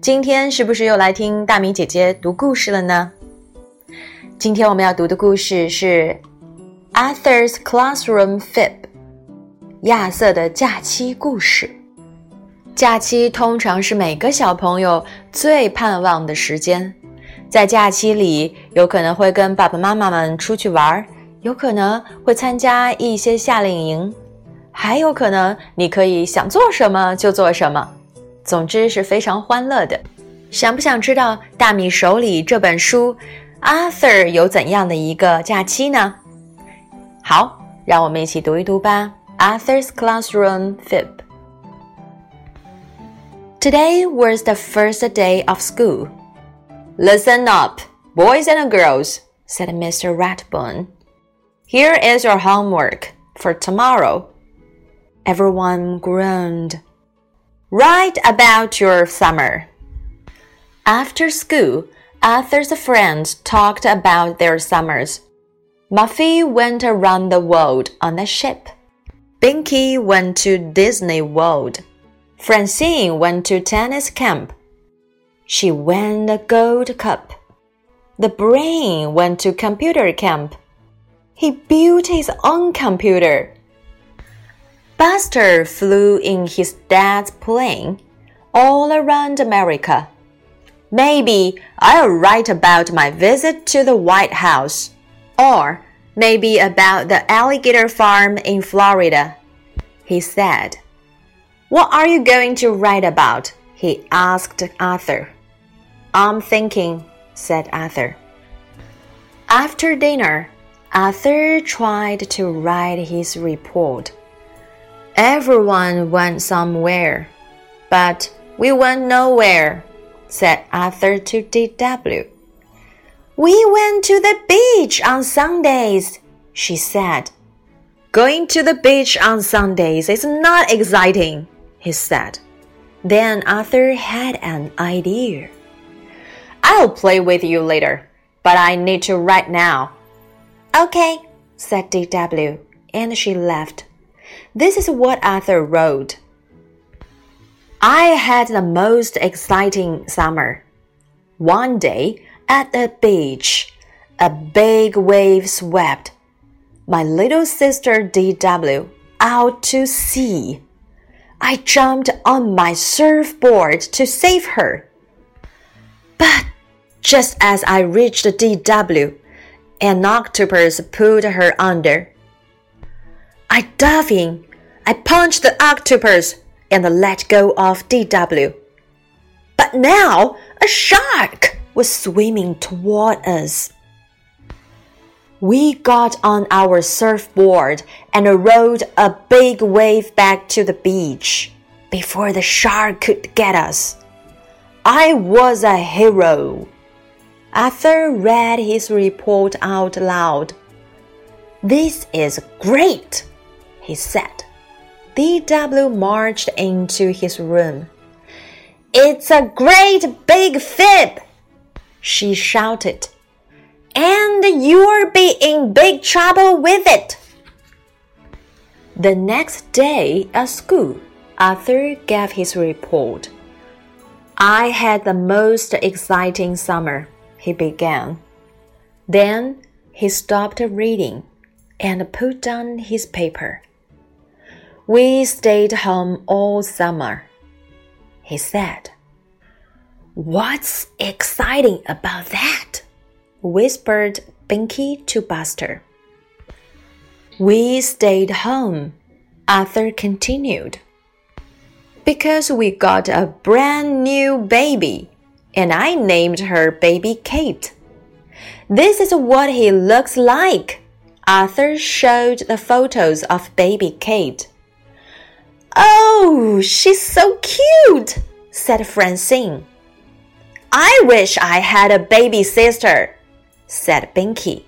今天是不是又来听大米姐姐读故事了呢？今天我们要读的故事是《Arthur's Classroom Fib》亚瑟的假期故事。假期通常是每个小朋友最盼望的时间，在假期里，有可能会跟爸爸妈妈们出去玩，有可能会参加一些夏令营。还有可能，你可以想做什么就做什么，总之是非常欢乐的。想不想知道大米手里这本书，Arthur 有怎样的一个假期呢？好，让我们一起读一读吧。Arthur's Classroom Fib. Today was the first day of school. Listen up, boys and girls, said Mr. Ratburn. Here is your homework for tomorrow. Everyone groaned. Write about your summer. After school, Arthur's friends talked about their summers. Muffy went around the world on a ship. Binky went to Disney World. Francine went to tennis camp. She won the gold cup. The brain went to computer camp. He built his own computer. Buster flew in his dad's plane all around America. Maybe I'll write about my visit to the White House, or maybe about the alligator farm in Florida, he said. What are you going to write about? he asked Arthur. I'm thinking, said Arthur. After dinner, Arthur tried to write his report. Everyone went somewhere, but we went nowhere, said Arthur to D.W. We went to the beach on Sundays, she said. Going to the beach on Sundays is not exciting, he said. Then Arthur had an idea. I'll play with you later, but I need to write now. Okay, said D.W., and she left. This is what Arthur wrote. I had the most exciting summer. One day, at the beach, a big wave swept my little sister DW out to sea. I jumped on my surfboard to save her. But just as I reached DW, an octopus pulled her under. I dove in, I punched the octopus, and let go of DW. But now a shark was swimming toward us. We got on our surfboard and rode a big wave back to the beach before the shark could get us. I was a hero. Arthur read his report out loud. This is great, he said. D.W. marched into his room. It's a great big fib, she shouted. And you'll be in big trouble with it. The next day at school, Arthur gave his report. I had the most exciting summer, he began. Then he stopped reading and put down his paper. We stayed home all summer, he said. What's exciting about that? whispered Binky to Buster. We stayed home, Arthur continued. Because we got a brand new baby, and I named her Baby Kate. This is what he looks like. Arthur showed the photos of baby Kate. Oh, she's so cute, said Francine. I wish I had a baby sister, said Binky.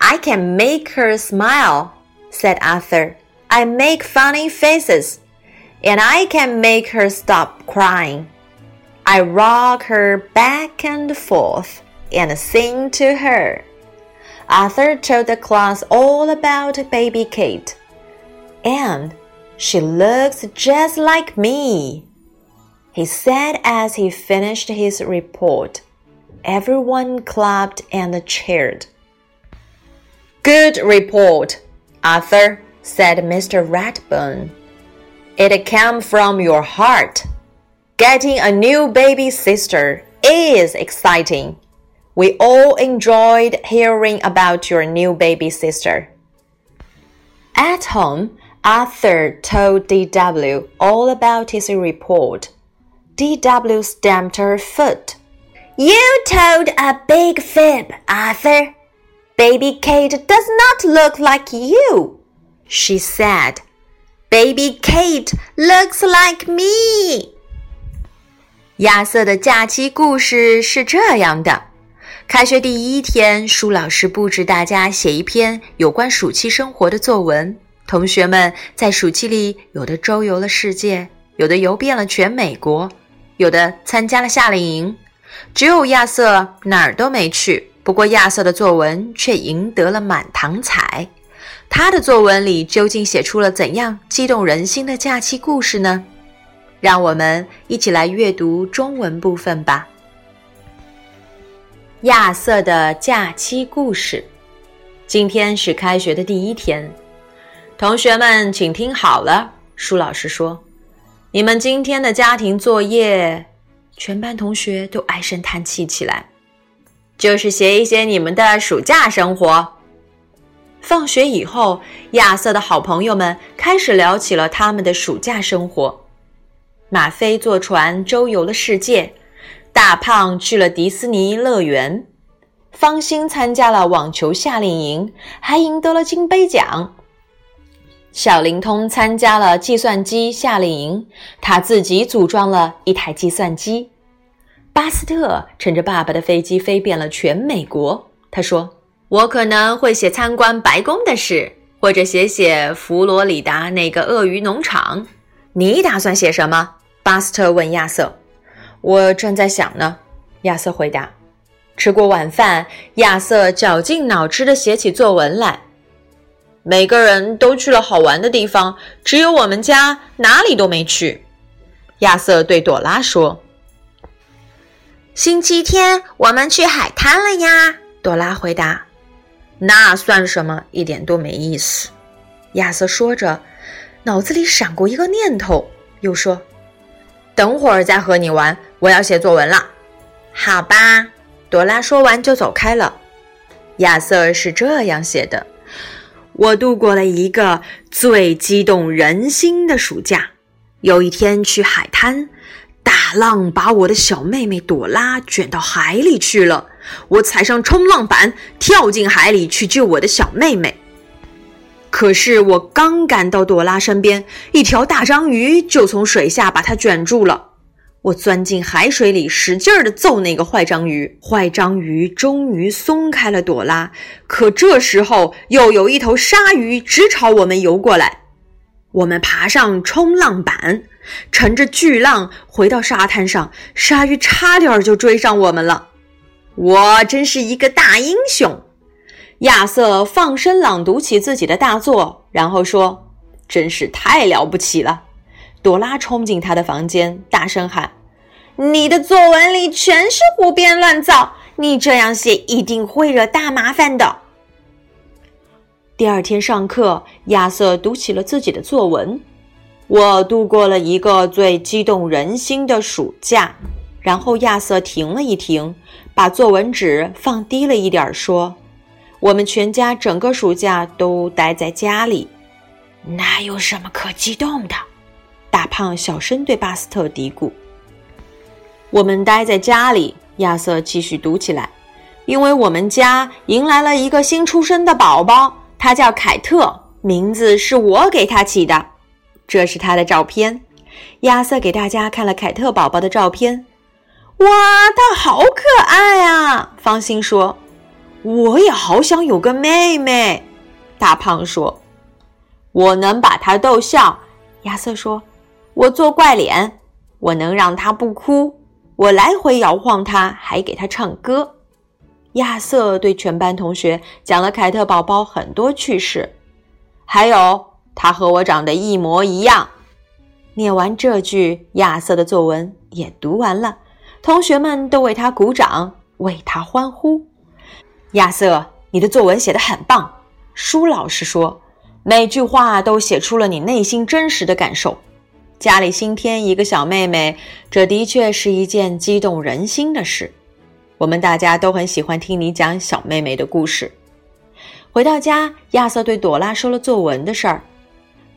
I can make her smile, said Arthur. I make funny faces, and I can make her stop crying. I rock her back and forth and sing to her. Arthur told the class all about baby Kate. And she looks just like me. he said as he finished his report. Everyone clapped and cheered. Good report, Arthur, said Mr. Ratburn. It came from your heart. Getting a new baby sister is exciting. We all enjoyed hearing about your new baby sister. At home, Arthur told DW all about his report. DW stamped her foot. You told a big fib, Arthur. Baby Kate does not look like you, she said. Baby Kate looks like me. 亚瑟的假期故事是这样的：开学第一天，舒老师布置大家写一篇有关暑期生活的作文。 同学们在暑期里，有的周游了世界，有的游遍了全美国，有的参加了夏令营。只有亚瑟哪儿都没去。不过，亚瑟的作文却赢得了满堂彩。他的作文里究竟写出了怎样激动人心的假期故事呢？让我们一起来阅读中文部分吧。亚瑟的假期故事。今天是开学的第一天，同学们请听好了。舒老师说：“你们今天的家庭作业。”全班同学都唉声叹气起来。就是写一写你们的暑假生活。放学以后，亚瑟的好朋友们开始聊起了他们的暑假生活。马飞坐船周游了世界，大胖去了迪士尼乐园，方欣参加了网球夏令营，还赢得了金杯奖。小灵通参加了计算机夏令营，他自己组装了一台计算机。巴斯特乘着爸爸的飞机飞遍了全美国。他说：“我可能会写参观白宫的事，或者写写佛罗里达那个鳄鱼农场。”你打算写什么？巴斯特问亚瑟。“我正在想呢。”亚瑟回答。吃过晚饭，亚瑟绞尽脑汁地写起作文来。每个人都去了好玩的地方，只有我们家哪里都没去。亚瑟对朵拉说。星期天我们去海滩了呀，朵拉回答。那算什么？一点都没意思。亚瑟说着，脑子里闪过一个念头，又说：“等会儿再和你玩，我要写作文了。”好吧，朵拉说完就走开了。亚瑟是这样写的：“我度过了一个最激动人心的暑假。有一天去海滩。”大浪把我的小妹妹朵拉卷到海里去了，我踩上冲浪板，跳进海里去救我的小妹妹。可是我刚赶到朵拉身边，一条大章鱼就从水下把她卷住了。我钻进海水里，使劲儿地揍那个坏章鱼，坏章鱼终于松开了朵拉。可这时候，又有一头鲨鱼直朝我们游过来。我们爬上冲浪板。乘着巨浪回到沙滩上，鲨鱼差点就追上我们了。我真是一个大英雄！亚瑟放声朗读起自己的大作，然后说：“真是太了不起了！”朵拉冲进他的房间，大声喊：“你的作文里全是胡编乱造，你这样写一定会惹大麻烦的。”第二天上课，亚瑟读起了自己的作文。我度过了一个最激动人心的暑假。然后亚瑟停了一停，把作文纸放低了一点，说：“我们全家整个暑假都待在家里，哪有什么可激动的？”大胖小声对巴斯特嘀咕：“我们待在家里。”亚瑟继续读起来：“因为我们家迎来了一个新出生的宝宝，他叫凯特，名字是我给他起的。”这是他的照片，亚瑟给大家看了凯特宝宝的照片。哇，他好可爱啊！方心说：“我也好想有个妹妹。”大胖说：“我能把他逗笑。”亚瑟说：“我做怪脸，我能让他不哭。我来回摇晃他，还给他唱歌。”亚瑟对全班同学讲了凯特宝宝很多趣事，还有。他和我长得一模一样。念完这句，亚瑟的作文也读完了，同学们都为他鼓掌，为他欢呼。亚瑟，你的作文写得很棒，舒老师说，每句话都写出了你内心真实的感受。家里新添一个小妹妹，这的确是一件激动人心的事。我们大家都很喜欢听你讲小妹妹的故事。回到家，亚瑟对朵拉说了作文的事儿。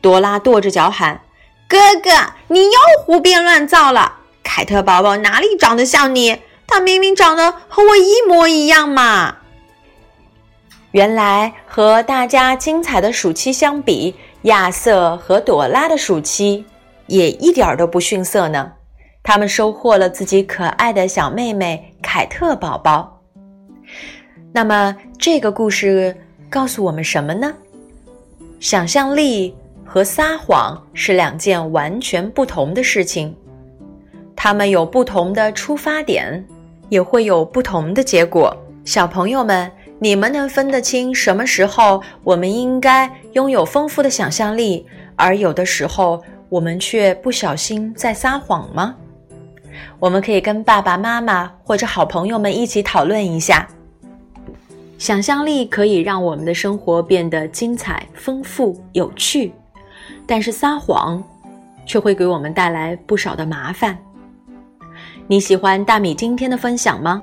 朵拉跺着脚喊：“哥哥，你又胡编乱造了！凯特宝宝哪里长得像你？他明明长得和我一模一样嘛！”原来和大家精彩的暑期相比，亚瑟和朵拉的暑期。也一点都不逊色呢。他们收获了自己可爱的小妹妹凯特宝宝。那么，这个故事告诉我们什么呢？想象力和撒谎是两件完全不同的事情。他们有不同的出发点，也会有不同的结果。小朋友们，你们能分得清什么时候我们应该拥有丰富的想象力，而有的时候？我们却不小心在撒谎吗？我们可以跟爸爸妈妈或者好朋友们一起讨论一下。想象力可以让我们的生活变得精彩、丰富、有趣，但是撒谎却会给我们带来不少的麻烦。你喜欢大米今天的分享吗？